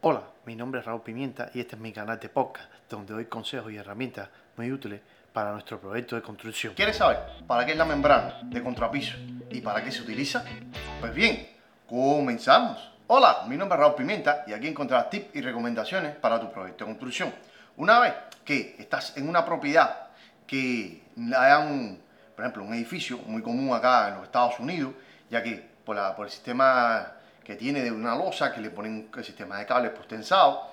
Hola, mi nombre es Raúl Pimienta y este es mi canal de podcast donde doy consejos y herramientas muy útiles para nuestro proyecto de construcción. ¿Quieres saber para qué es la membrana de contrapiso y para qué se utiliza? Pues bien, comenzamos. Hola, mi nombre es Raúl Pimienta y aquí encontrarás tips y recomendaciones para tu proyecto de construcción. Una vez que estás en una propiedad que haya un, por ejemplo, un edificio muy común acá en los Estados Unidos, ya que por, el sistema que tiene de una losa, que le ponen el sistema de cables postensados,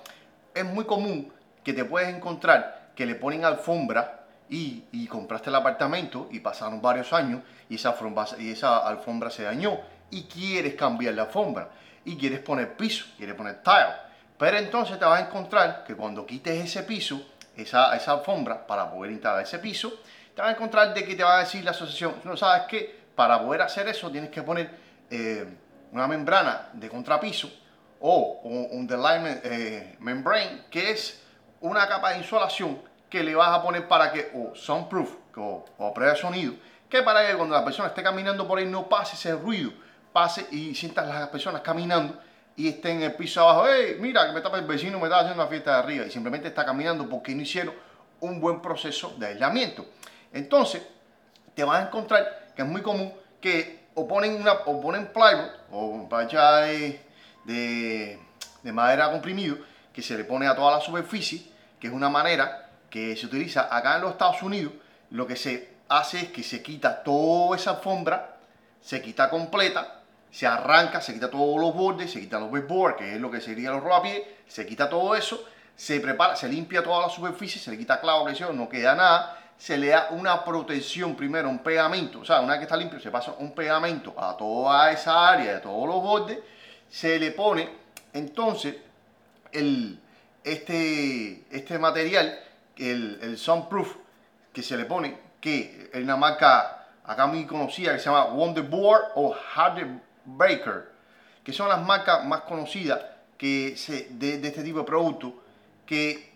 es muy común que te puedes encontrar que le ponen alfombra y, compraste el apartamento y pasaron varios años y esa, alfombra, y esa alfombra se dañó y quieres cambiar la alfombra y quieres poner piso, quieres poner tile. Pero entonces te vas a encontrar que cuando quites ese piso, esa, esa alfombra, para poder instalar ese piso, te vas a encontrar de que te va a decir la asociación, no sabes que para poder hacer eso tienes que poner eh, una membrana de contrapiso o un delight eh, membrane, que es una capa de insolación que le vas a poner para que, o soundproof, o, o prueba sonido, que para que cuando la persona esté caminando por ahí no pase ese ruido, pase y sientas las personas caminando y estén en el piso abajo, hey, mira, que me está, el vecino me está haciendo una fiesta de arriba y simplemente está caminando porque no hicieron un buen proceso de aislamiento. Entonces, te vas a encontrar que es muy común que o ponen, una, o ponen plywood o plancha de, de, de, madera comprimido que se le pone a toda la superficie, que es una manera que se utiliza acá en los Estados Unidos. Lo que se hace es que se quita toda esa alfombra, se quita completa, se arranca, se quita todos los bordes, se quita los baseboards, que es lo que sería los rodapiés, se quita todo eso, se prepara, se limpia toda la superficie, se le quita clavo, que no queda nada, se le da una protección primero, un pegamento, o sea, una vez que está limpio, se pasa un pegamento a toda esa área, a todos los bordes, se le pone entonces el, este, este material, el, el Sunproof, que se le pone, que es una marca acá muy conocida que se llama Wonderboard o Harder Baker, que son las marcas más conocidas que de, este tipo de producto que,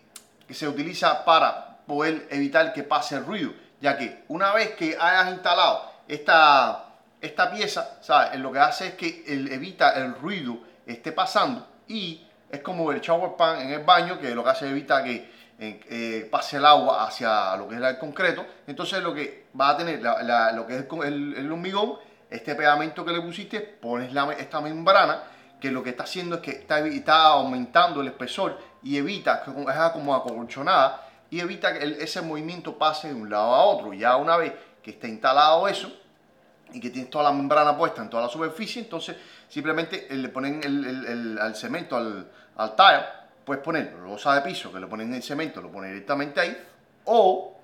que se utiliza para poder evitar que pase el ruido, ya que una vez que hayas instalado esta, esta pieza, ¿sabes? lo que hace es que el, evita el ruido esté pasando y es como el shower pan en el baño, que lo que hace evita que eh, pase el agua hacia lo que es el concreto. Entonces lo que va a tener la, la, lo que es el, el, hormigón, este pegamento que le pusiste, pones la, esta membrana que lo que está haciendo es que está, está aumentando el espesor y evita que es como acolchonada y evita que ese movimiento pase de un lado a otro. Ya una vez que está instalado eso y que tienes toda la membrana puesta en toda la superficie, entonces simplemente le ponen el cemento al, al tile, puedes poner losa de piso que le ponen el cemento, lo ponen directamente ahí, o,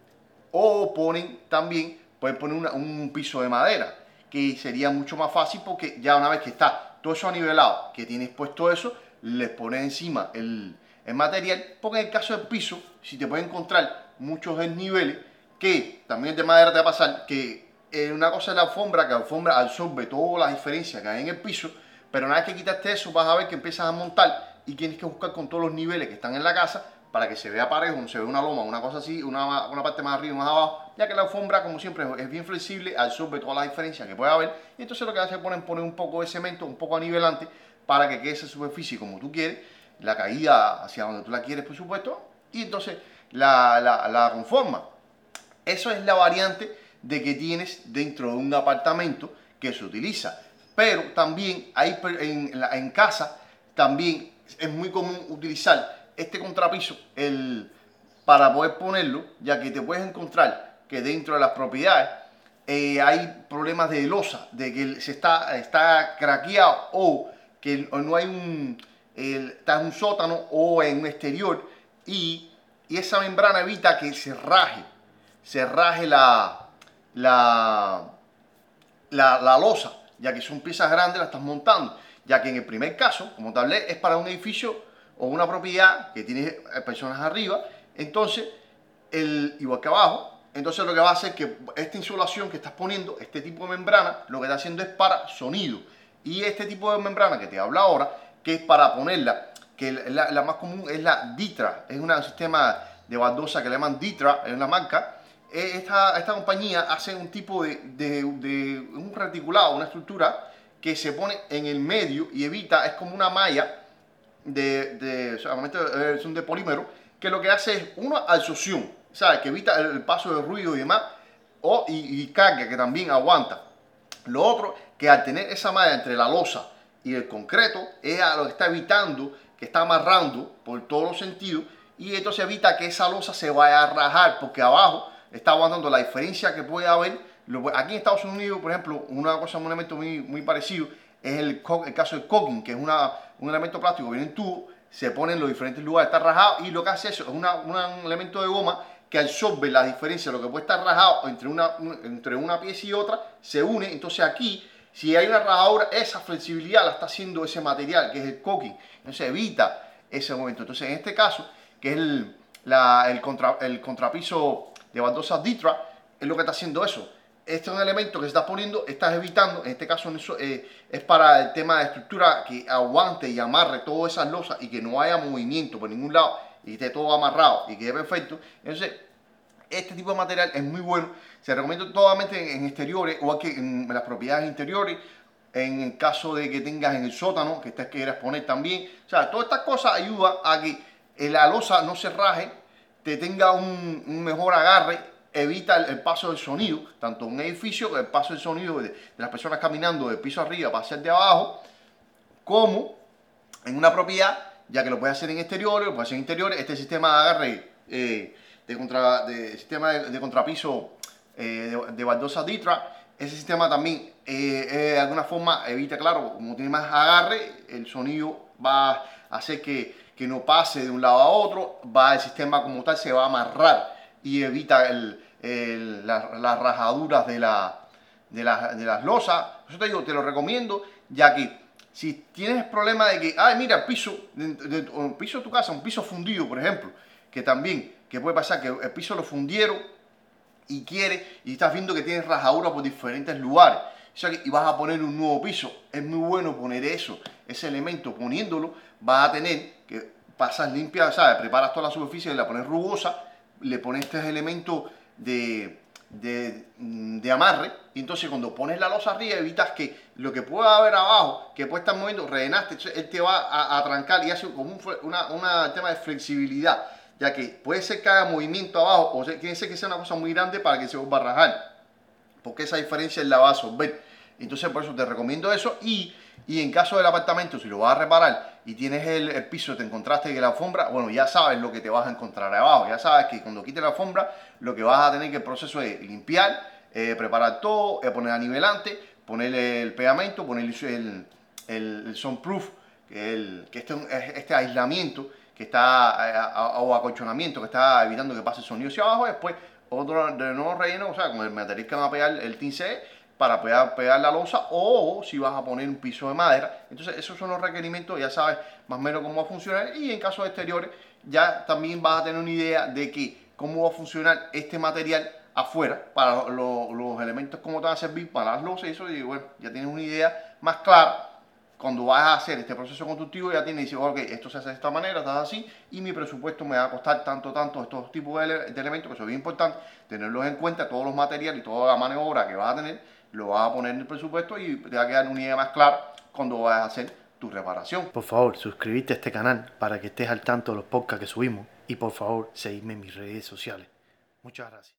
o ponen también, pueden poner un piso de madera, que sería mucho más fácil porque ya una vez que está todo eso nivelado, que tienes puesto eso, le pones encima el, el material, porque en el caso del piso, si te puedes encontrar muchos desniveles, que también de madera te va a pasar, que una cosa es la alfombra, que la alfombra absorbe todas las diferencias que hay en el piso, pero una vez que quitaste eso, vas a ver que empiezas a montar y tienes que buscar con todos los niveles que están en la casa para que se vea parejo, se vea una loma, una cosa así, una, una parte más arriba más abajo, ya que la alfombra, como siempre, es bien flexible, absorbe todas las diferencias que puede haber, y entonces lo que hace es poner, poner un poco de cemento, un poco a nivelante, para que quede esa superficie como tú quieres, la caída hacia donde tú la quieres, por supuesto, y entonces la, la, conforma. Eso es la variante de que tienes dentro de un apartamento que se utiliza. Pero también hay en, en casa, también es muy común utilizar este contrapiso el, para poder ponerlo, ya que te puedes encontrar que dentro de las propiedades eh, hay problemas de losa, de que se está, está craqueado o que no hay un, el, está en un sótano o en un exterior y, y, esa membrana evita que se raje, se raje la, la, la, losa, ya que son piezas grandes, las estás montando, ya que en el primer caso, como te hablé, es para un edificio o una propiedad que tiene personas arriba, entonces, el, igual que abajo, entonces lo que va a hacer es que esta insulación que estás poniendo, este tipo de membrana, lo que está haciendo es para sonido. Y este tipo de membrana que te habla ahora, que es para ponerla, que la, más común es la Ditra, es un sistema de baldosa que le llaman Ditra, es una marca. Eh, esta, esta compañía hace un tipo de, de, de, un reticulado, una estructura que se pone en el medio y evita, es como una malla, de, de solamente eh, son de polímero, que lo que hace es una absorción, ¿sabes? Que evita el, paso de ruido y demás, o, y, y carga, que también aguanta. Lo otro, que al tener esa malla entre la losa y el concreto, ella lo que está evitando, que está amarrando por todos los sentidos, y entonces evita que esa losa se vaya a rajar, porque abajo está aguantando la diferencia que puede haber. Aquí en Estados Unidos, por ejemplo, una cosa, un elemento muy, muy parecido es el, el caso del caulking, que es una, un elemento plástico que viene en tubo, se pone en los diferentes lugares, está rajado y lo que hace eso es una, un elemento de goma que absorbe la diferencia, lo que puede estar rajado entre una, entre una pieza y otra, se une, entonces aquí, si hay una rajadura, esa flexibilidad la está haciendo ese material, que es el caulking, entonces evita ese momento. Entonces en este caso, que es el, el, contra, el contrapiso de baldosa Ditra, es lo que está haciendo eso, este es un elemento que se está poniendo, estás evitando, en este caso eh, es para el tema de estructura que aguante y amarre todas esas losas y que no haya movimiento por ningún lado y esté todo amarrado y quede perfecto. Entonces, este tipo de material es muy bueno. Se recomienda totalmente en, exteriores o aquí en, las propiedades interiores. En el caso de que tengas en el sótano, que quieras poner también. O sea, todas estas cosas ayudan a que la losa no se raje, te tenga un, mejor agarre evita el, paso del sonido, tanto en un edificio, el paso del sonido de, las personas caminando de piso arriba para hacia de abajo, como en una propiedad, ya que lo puede hacer en exteriores, lo puede hacer en interiores, este sistema de agarre eh, de, contra, de, sistema de, contrapiso eh, de, baldosa Ditra, ese sistema también eh, de alguna forma evita, claro, como tiene más agarre, el sonido va a hacer que, que no pase de un lado a otro, va el sistema como tal se va a amarrar y evita el, las rajaduras de, la, de, de las losas. Eso te digo, te lo recomiendo, ya que si tienes problema de que, ay, mira, piso, de, piso de tu casa, un piso fundido, por ejemplo, que también, que puede pasar que el piso lo fundieron y quiere, y estás viendo que tienes rajaduras por diferentes lugares, sea, y vas a poner un nuevo piso, es muy bueno poner eso, ese elemento, poniéndolo, vas a tener que pasas limpia, ¿sabes? Preparas toda la superficie la pones rugosa, le pones este elemento de, de, amarre. Y entonces cuando pones la losa arriba evitas que lo que pueda haber abajo, que puede estar moviendo, rellenaste, él te va a, a trancar y hace como un una, tema de flexibilidad, ya que puede ser que haga movimiento abajo o tiene que sea una cosa muy grande para que se vuelva a rajar, porque esa diferencia es la va a absorber. Entonces por eso te recomiendo eso y, y en caso del apartamento, si lo vas a reparar y tienes el, el piso, te encontraste que la alfombra, bueno, ya sabes lo que te vas a encontrar abajo, ya sabes que cuando quites la alfombra, lo que vas a tener que el proceso es limpiar, eh, preparar todo, eh, poner a nivelante, ponerle el pegamento, ponerle el, el, el sunproof, que, el, que este, este aislamiento que está, eh, o acolchonamiento que está evitando que pase el sonido hacia abajo, después otro de nuevo relleno, o sea, con el material que va a pegar el tince para pegar, pegar la losa o si vas a poner un piso de madera. Entonces esos son los requerimientos, ya sabes más o menos cómo va a funcionar y en casos exteriores ya también vas a tener una idea de que cómo va a funcionar este material afuera para los elementos, cómo te van a servir para las losas y eso, y bueno, ya tienes una idea más clara. Cuando vas a hacer este proceso constructivo ya tienes, dices, ok, esto se hace de esta manera, está así, y mi presupuesto me va a costar tanto, tanto, estos tipos de, de elementos, que son bien importantes, tenerlos en cuenta, todos los materiales y toda la maniobra que vas a tener, lo vas a poner en el presupuesto y te va a quedar una idea más clara cuando vas a hacer tu reparación. Por favor, suscríbete a este canal para que estés al tanto de los podcasts que subimos y por favor, seguidme en mis redes sociales. Muchas gracias.